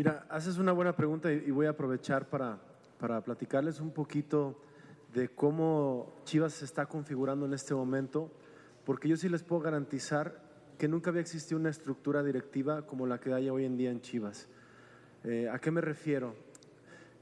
Mira, haces una buena pregunta y voy a aprovechar para, para platicarles un poquito de cómo Chivas se está configurando en este momento, porque yo sí les puedo garantizar que nunca había existido una estructura directiva como la que hay hoy en día en Chivas. Eh, ¿A qué me refiero?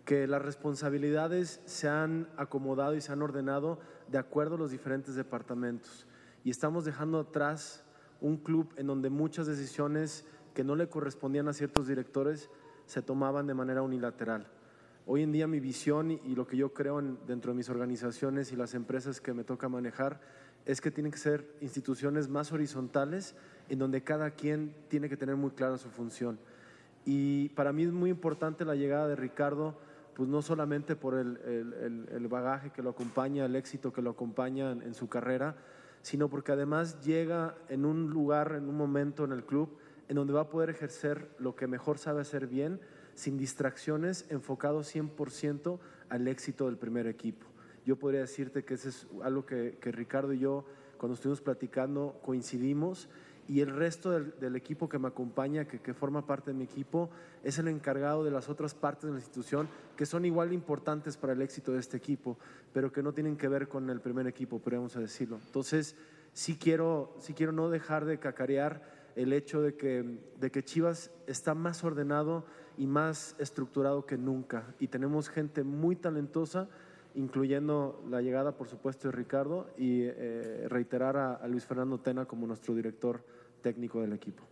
Que las responsabilidades se han acomodado y se han ordenado de acuerdo a los diferentes departamentos. Y estamos dejando atrás un club en donde muchas decisiones que no le correspondían a ciertos directores se tomaban de manera unilateral. Hoy en día mi visión y, lo que yo creo dentro de mis organizaciones y las empresas que me toca manejar es que tienen que ser instituciones más horizontales en donde cada quien tiene que tener muy clara su función. Y para mí es muy importante la llegada de Ricardo, pues no solamente por el, bagaje que lo acompaña, el éxito que lo acompaña en su carrera, sino porque además llega en un lugar, en un momento en el club, en donde va a poder ejercer lo que mejor sabe hacer bien, sin distracciones, enfocado 100% al éxito del primer equipo. Yo podría decirte que eso es algo que, Ricardo y yo, cuando estuvimos platicando, coincidimos y el resto del, equipo que me acompaña, que, forma parte de mi equipo, es el encargado de las otras partes de la institución que son igual importantes para el éxito de este equipo, pero que no tienen que ver con el primer equipo, podríamos decirlo. Entonces, sí quiero, sí quiero no dejar de cacarear el hecho de que, de que Chivas está más ordenado y más estructurado que nunca. Y tenemos gente muy talentosa, incluyendo la llegada, por supuesto, de Ricardo y eh, reiterar a Luis Fernando Tena como nuestro director técnico del equipo.